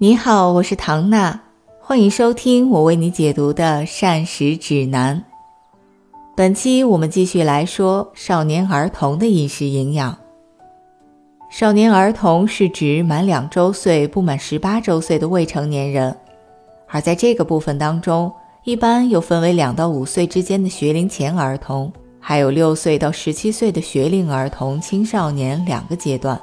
你好，我是唐娜，欢迎收听我为你解读的膳食指南。本期我们继续来说少年儿童的饮食营养。少年儿童是指满两周岁不满十八周岁的未成年人，而在这个部分当中，一般又分为两到五岁之间的学龄前儿童，还有六岁到十七岁的学龄儿童、青少年两个阶段。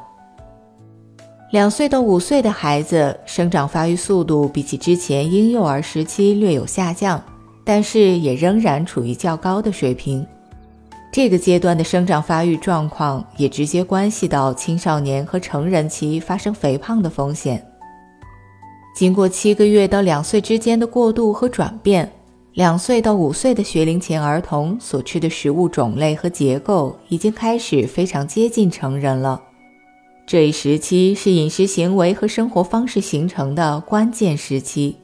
两岁到五岁的孩子生长发育速度比起之前婴幼儿时期略有下降，但是也仍然处于较高的水平。这个阶段的生长发育状况也直接关系到青少年和成人期发生肥胖的风险。经过七个月到两岁之间的过渡和转变，两岁到五岁的学龄前儿童所吃的食物种类和结构已经开始非常接近成人了。这一时期是饮食行为和生活方式形成的关键时期。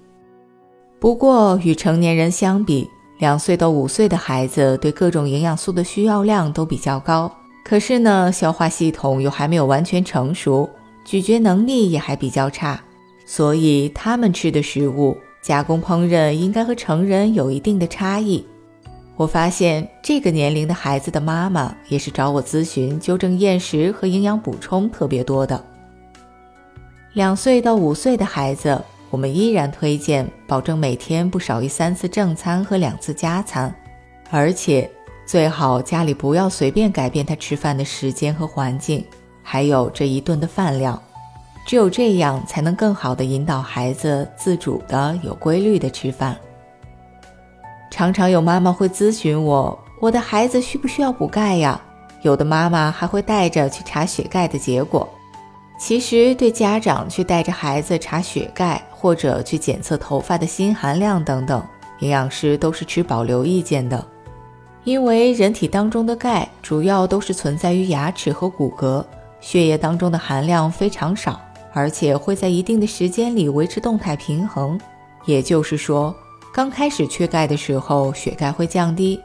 不过，与成年人相比，两岁到五岁的孩子对各种营养素的需要量都比较高。可是呢，消化系统又还没有完全成熟，咀嚼能力也还比较差，所以他们吃的食物加工烹饪应该和成人有一定的差异。我发现这个年龄的孩子的妈妈也是找我咨询纠正厌食和营养补充特别多的。两岁到五岁的孩子，我们依然推荐保证每天不少于三次正餐和两次加餐，而且最好家里不要随便改变他吃饭的时间和环境，还有这一顿的饭量。只有这样才能更好的引导孩子自主的、有规律的吃饭。常常有妈妈会咨询我，我的孩子需不需要补钙呀？有的妈妈还会带着去查血钙的结果。其实，对家长去带着孩子查血钙，或者去检测头发的锌含量等等，营养师都是持保留意见的。因为人体当中的钙主要都是存在于牙齿和骨骼，血液当中的含量非常少，而且会在一定的时间里维持动态平衡。也就是说。刚开始缺钙的时候，血钙会降低，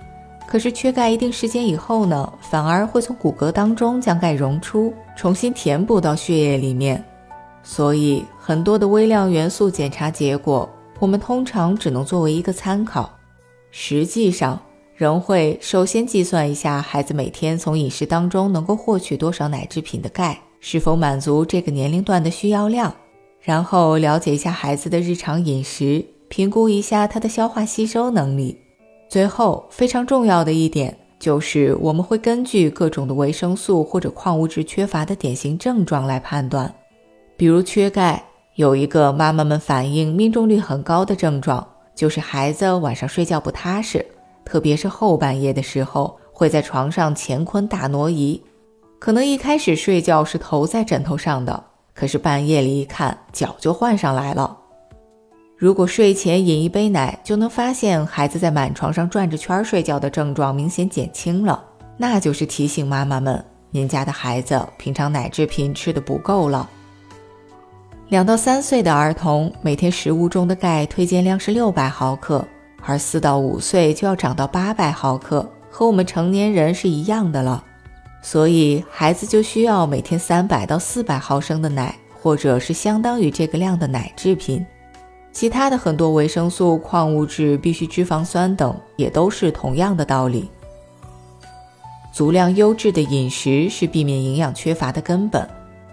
可是缺钙一定时间以后呢，反而会从骨骼当中将钙溶出，重新填补到血液里面。所以很多的微量元素检查结果，我们通常只能作为一个参考，实际上仍会首先计算一下孩子每天从饮食当中能够获取多少奶制品的钙，是否满足这个年龄段的需要量，然后了解一下孩子的日常饮食。评估一下它的消化吸收能力。最后，非常重要的一点就是，我们会根据各种的维生素或者矿物质缺乏的典型症状来判断。比如缺钙，有一个妈妈们反映命中率很高的症状，就是孩子晚上睡觉不踏实，特别是后半夜的时候，会在床上乾坤大挪移。可能一开始睡觉是头在枕头上的，可是半夜里一看，脚就换上来了。如果睡前饮一杯奶就能发现孩子在满床上转着圈睡觉的症状明显减轻了，那就是提醒妈妈们，您家的孩子平常奶制品吃的不够了。两到三岁的儿童每天食物中的钙推荐量是六百毫克，而四到五岁就要涨到八百毫克，和我们成年人是一样的了。所以孩子就需要每天三百到四百毫升的奶，或者是相当于这个量的奶制品。其他的很多维生素、矿物质、必需脂肪酸等，也都是同样的道理。足量优质的饮食是避免营养缺乏的根本。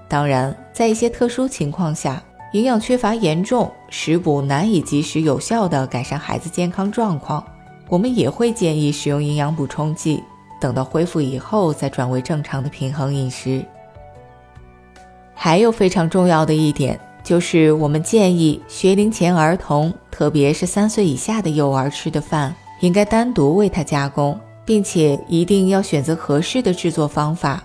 当然，在一些特殊情况下，营养缺乏严重，食补难以及时有效地改善孩子健康状况，我们也会建议使用营养补充剂，等到恢复以后再转为正常的平衡饮食。还有非常重要的一点。就是我们建议学龄前儿童，特别是三岁以下的幼儿吃的饭，应该单独为他加工，并且一定要选择合适的制作方法。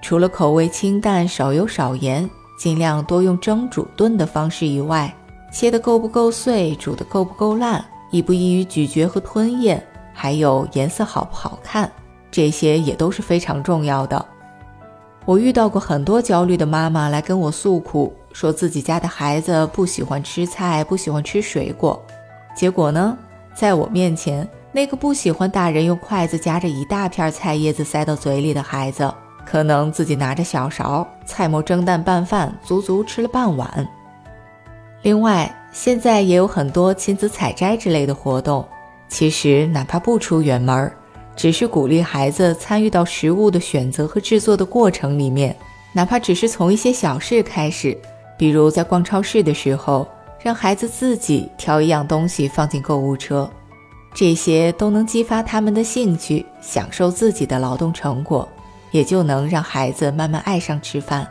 除了口味清淡、少油少盐，尽量多用蒸、煮、炖的方式以外，切的够不够碎，煮的够不够烂，易不易于咀嚼和吞咽，还有颜色好不好看，这些也都是非常重要的。我遇到过很多焦虑的妈妈来跟我诉苦，说自己家的孩子不喜欢吃菜，不喜欢吃水果。结果呢，在我面前，那个不喜欢大人用筷子夹着一大片菜叶子塞到嘴里的孩子，可能自己拿着小勺，菜末蒸蛋拌饭，足足吃了半碗。另外，现在也有很多亲子采摘之类的活动，其实哪怕不出远门，只是鼓励孩子参与到食物的选择和制作的过程里面，哪怕只是从一些小事开始，比如在逛超市的时候，让孩子自己挑一样东西放进购物车，这些都能激发他们的兴趣，享受自己的劳动成果，也就能让孩子慢慢爱上吃饭。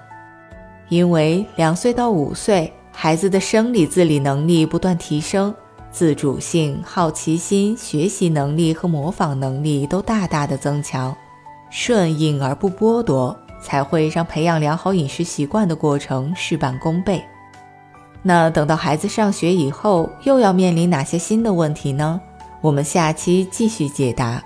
因为两岁到五岁，孩子的生理自理能力不断提升，自主性、好奇心、学习能力和模仿能力都大大的增强。顺应而不剥夺，才会让培养良好饮食习惯的过程事半功倍。那等到孩子上学以后，又要面临哪些新的问题呢？我们下期继续解答。